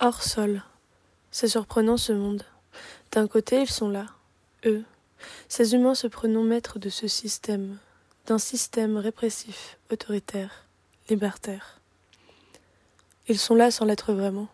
Hors sol. C'est surprenant ce monde. D'un côté, ils sont là, eux, ces humains se prenant maîtres de ce système, d'un système répressif, autoritaire, libertaire. Ils sont là sans l'être vraiment,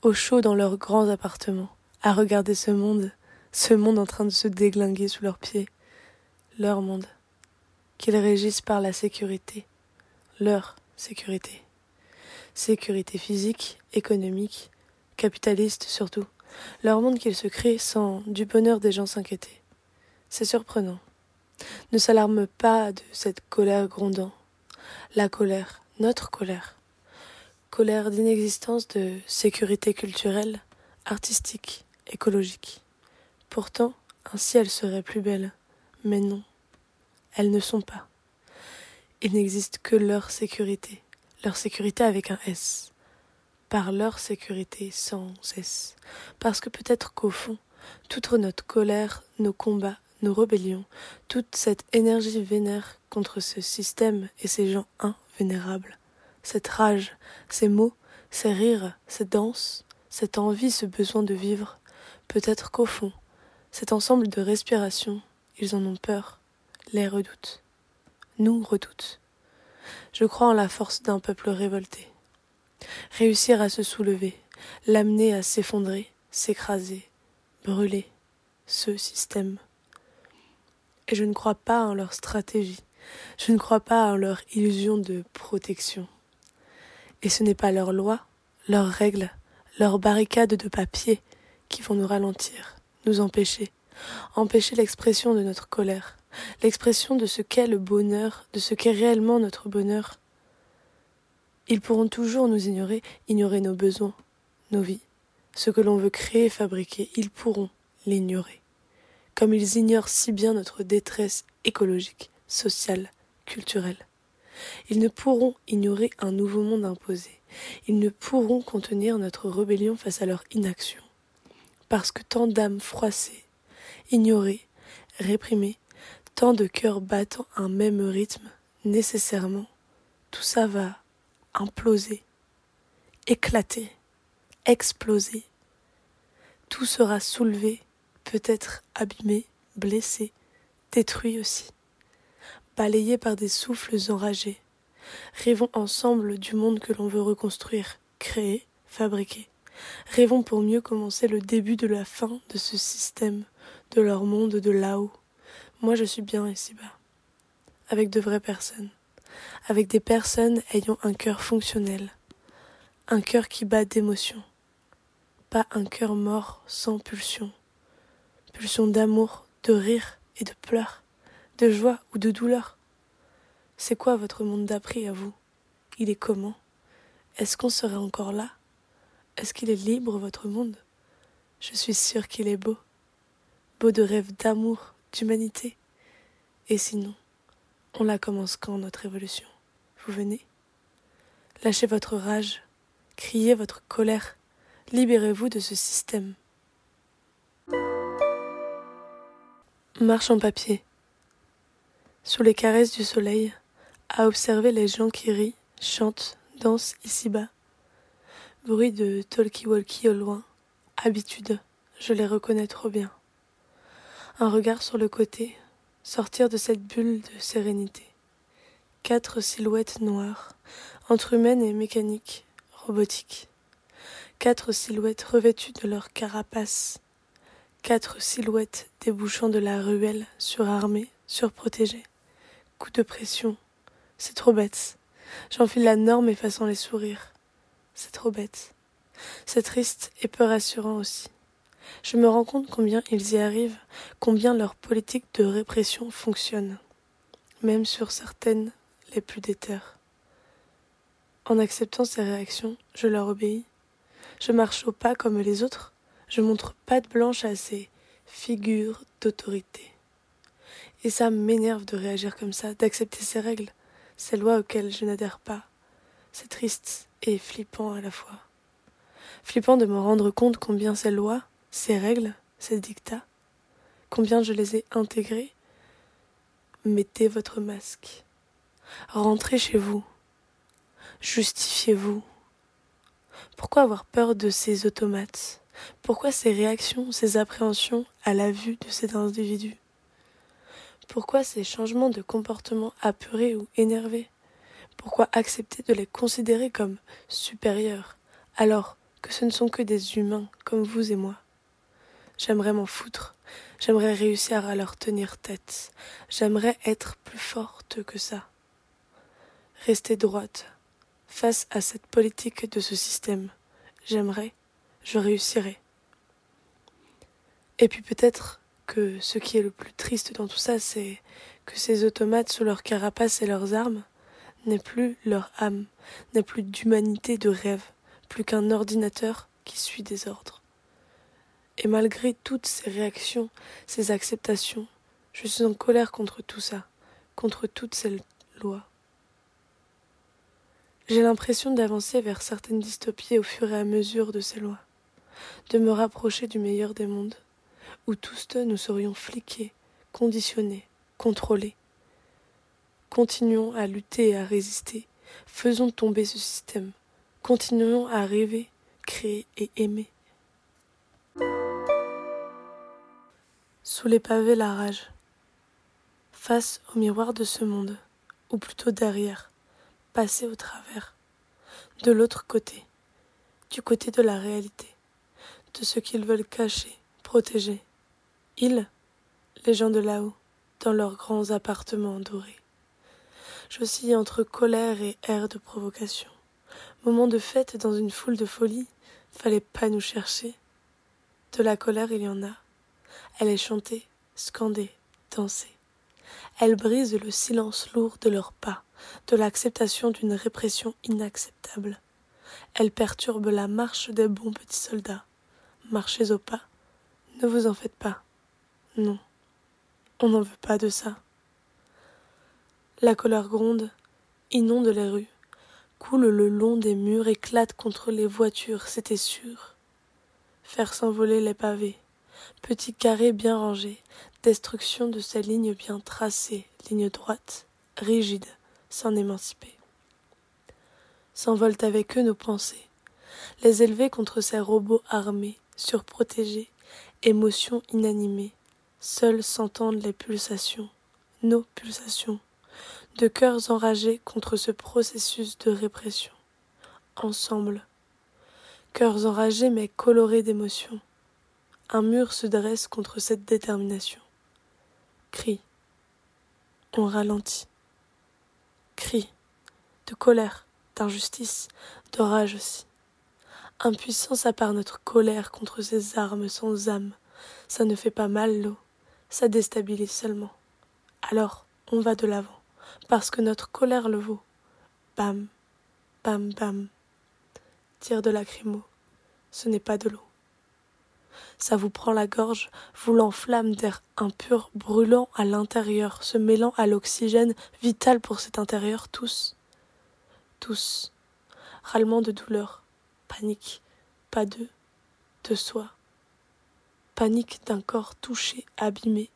au chaud dans leurs grands appartements, à regarder ce monde, ce monde en train de se déglinguer sous leurs pieds, leur monde, qu'ils régissent par la sécurité, leur sécurité. Sécurité physique, économique, capitaliste surtout, leur monde qu'ils se créent sans du bonheur des gens s'inquiéter. C'est surprenant. Ne s'alarme pas de cette colère grondant. La colère, notre colère. Colère d'inexistence de sécurité culturelle, artistique, écologique. Pourtant, ainsi elles seraient plus belles. Mais non, elles ne sont pas. Il n'existe que leur sécurité, leur sécurité avec un S par leur sécurité sans cesse, parce que peut-être qu'au fond, toute notre colère, nos combats, nos rébellions, toute cette énergie vénère contre ce système et ces gens invénérables, cette rage, ces mots, ces rires, ces danses, cette envie, ce besoin de vivre, peut-être qu'au fond, cet ensemble de respirations, ils en ont peur, les redoutent, nous redoutent. Je crois en la force d'un peuple révolté réussir à se soulever, l'amener à s'effondrer, s'écraser, brûler ce système. Et je ne crois pas en leur stratégie, je ne crois pas en leur illusion de protection. Et ce n'est pas leurs lois, leurs règles, leurs barricades de papier qui vont nous ralentir, nous empêcher, empêcher l'expression de notre colère, l'expression de ce qu'est le bonheur, de ce qu'est réellement notre bonheur, ils pourront toujours nous ignorer, ignorer nos besoins, nos vies. Ce que l'on veut créer et fabriquer, ils pourront l'ignorer. Comme ils ignorent si bien notre détresse écologique, sociale, culturelle. Ils ne pourront ignorer un nouveau monde imposé. Ils ne pourront contenir notre rébellion face à leur inaction. Parce que tant d'âmes froissées, ignorées, réprimées, tant de cœurs battant un même rythme, nécessairement, tout ça va imploser, éclater, exploser. Tout sera soulevé, peut-être abîmé, blessé, détruit aussi, balayé par des souffles enragés. Rêvons ensemble du monde que l'on veut reconstruire, créer, fabriquer. Rêvons pour mieux commencer le début de la fin de ce système, de leur monde de là-haut. Moi je suis bien ici-bas, avec de vraies personnes avec des personnes ayant un cœur fonctionnel, un cœur qui bat d'émotion, pas un cœur mort sans pulsion, pulsion d'amour, de rire et de pleurs, de joie ou de douleur. C'est quoi votre monde d'après à vous? Il est comment? Est-ce qu'on serait encore là? Est-ce qu'il est libre votre monde? Je suis sûre qu'il est beau, beau de rêves d'amour, d'humanité. Et sinon? On la commence quand, notre révolution Vous venez? Lâchez votre rage, criez votre colère, libérez-vous de ce système. Marche en papier. Sous les caresses du soleil, à observer les gens qui rient, chantent, dansent ici-bas. Bruit de talkie-walkie au loin. Habitude, je les reconnais trop bien. Un regard sur le côté, sortir de cette bulle de sérénité. Quatre silhouettes noires, entre humaines et mécaniques, robotiques. Quatre silhouettes revêtues de leur carapace. Quatre silhouettes débouchant de la ruelle, surarmées, surprotégées. Coup de pression. C'est trop bête. J'enfile la norme effaçant les sourires. C'est trop bête. C'est triste et peu rassurant aussi. Je me rends compte combien ils y arrivent, combien leur politique de répression fonctionne, même sur certaines les plus déterres. En acceptant ces réactions, je leur obéis. Je marche au pas comme les autres, je montre patte blanche à ces figures d'autorité. Et ça m'énerve de réagir comme ça, d'accepter ces règles, ces lois auxquelles je n'adhère pas. C'est triste et flippant à la fois. Flippant de me rendre compte combien ces lois, ces règles, ces dictats, combien je les ai intégrés Mettez votre masque. Rentrez chez vous. Justifiez-vous. Pourquoi avoir peur de ces automates? Pourquoi ces réactions, ces appréhensions à la vue de cet individu? Pourquoi ces changements de comportement apeurés ou énervés? Pourquoi accepter de les considérer comme supérieurs alors que ce ne sont que des humains comme vous et moi? J'aimerais m'en foutre, j'aimerais réussir à leur tenir tête, j'aimerais être plus forte que ça. Rester droite, face à cette politique de ce système. J'aimerais, je réussirais. Et puis peut-être que ce qui est le plus triste dans tout ça, c'est que ces automates sous leur carapace et leurs armes n'aient plus leur âme, n'aient plus d'humanité de rêve, plus qu'un ordinateur qui suit des ordres. Et malgré toutes ces réactions, ces acceptations, je suis en colère contre tout ça, contre toutes ces lois. J'ai l'impression d'avancer vers certaines dystopies au fur et à mesure de ces lois, de me rapprocher du meilleur des mondes, où tous deux nous serions fliqués, conditionnés, contrôlés. Continuons à lutter et à résister, faisons tomber ce système, continuons à rêver, créer et aimer. Sous les pavés la rage, face au miroir de ce monde, ou plutôt derrière, passer au travers, de l'autre côté, du côté de la réalité, de ce qu'ils veulent cacher, protéger. Ils, les gens de là-haut, dans leurs grands appartements dorés. J'oscille entre colère et air de provocation. Moment de fête dans une foule de folie, fallait pas nous chercher. De la colère, il y en a. Elle est chantée, scandée, dansée. Elle brise le silence lourd de leurs pas de l'acceptation d'une répression inacceptable. Elle perturbe la marche des bons petits soldats. Marchez au pas. Ne vous en faites pas. Non. On n'en veut pas de ça. La colère gronde, inonde les rues, coule le long des murs, éclate contre les voitures, c'était sûr. Faire s'envoler les pavés, petits carrés bien rangés, destruction de ces lignes bien tracées, lignes droites, rigides, s'en émanciper. S'envolent avec eux nos pensées, les élever contre ces robots armés, surprotégés, émotions inanimées, seuls s'entendent les pulsations, nos pulsations, de cœurs enragés contre ce processus de répression. Ensemble, cœurs enragés mais colorés d'émotions, un mur se dresse contre cette détermination. Crie. On ralentit cris, de colère, d'injustice, d'orage aussi. Impuissance à part notre colère contre ces armes sans âme, ça ne fait pas mal l'eau, ça déstabilise seulement. Alors, on va de l'avant, parce que notre colère le vaut. Bam, bam, bam. Tire de lacrymo, ce n'est pas de l'eau ça vous prend la gorge, vous l'enflamme d'air impur, brûlant à l'intérieur, se mêlant à l'oxygène vital pour cet intérieur, tous. Tous. Râlement de douleur, panique, pas d'eux, de soi. Panique d'un corps touché, abîmé,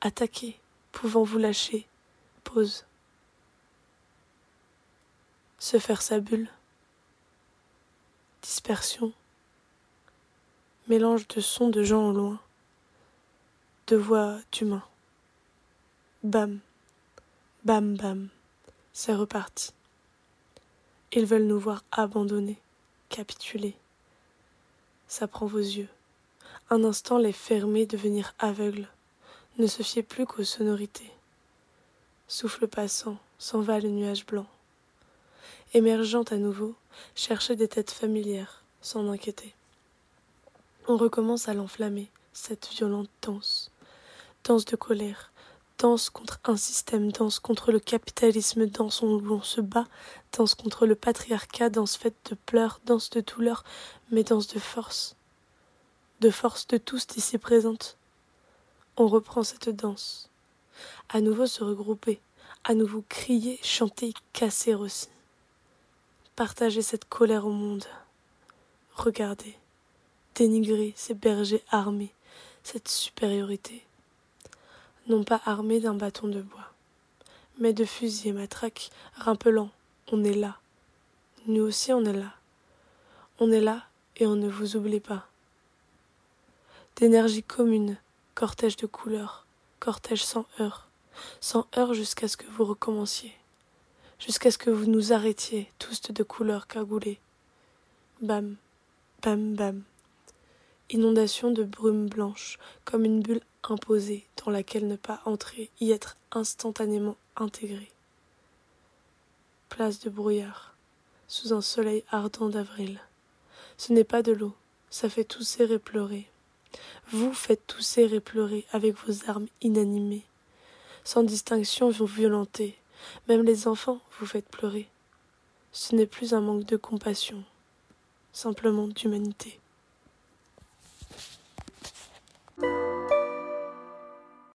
attaqué, pouvant vous lâcher, pause. Se faire sa bulle. Dispersion mélange de sons de gens au loin, de voix d'humains. Bam, bam, bam, c'est reparti. Ils veulent nous voir abandonnés, capituler. Ça prend vos yeux. Un instant les fermer, devenir aveugles. Ne se fiez plus qu'aux sonorités. Souffle passant, s'en va le nuage blanc. Émergeant à nouveau, cherchez des têtes familières, sans inquiéter on recommence à l'enflammer, cette violente danse. Danse de colère, danse contre un système, danse contre le capitalisme, danse où l'on se bat, danse contre le patriarcat, danse faite de pleurs, danse de douleur, mais danse de force. De force de tous ici présentes. On reprend cette danse. À nouveau se regrouper, à nouveau crier, chanter, casser aussi. Partager cette colère au monde. Regardez dénigrer ces bergers armés, cette supériorité. Non pas armés d'un bâton de bois, mais de fusils et matraques, rappelant on est là. Nous aussi on est là. On est là et on ne vous oublie pas. D'énergie commune, cortège de couleurs, cortège sans heurts, sans heurts jusqu'à ce que vous recommenciez, jusqu'à ce que vous nous arrêtiez, tous de couleurs cagoulées. Bam, bam, bam. Inondation de brume blanche, comme une bulle imposée dans laquelle ne pas entrer, y être instantanément intégré. Place de brouillard, sous un soleil ardent d'avril. Ce n'est pas de l'eau, ça fait tousser et pleurer. Vous faites tousser et pleurer avec vos armes inanimées. Sans distinction, vous violentez. Même les enfants, vous faites pleurer. Ce n'est plus un manque de compassion, simplement d'humanité.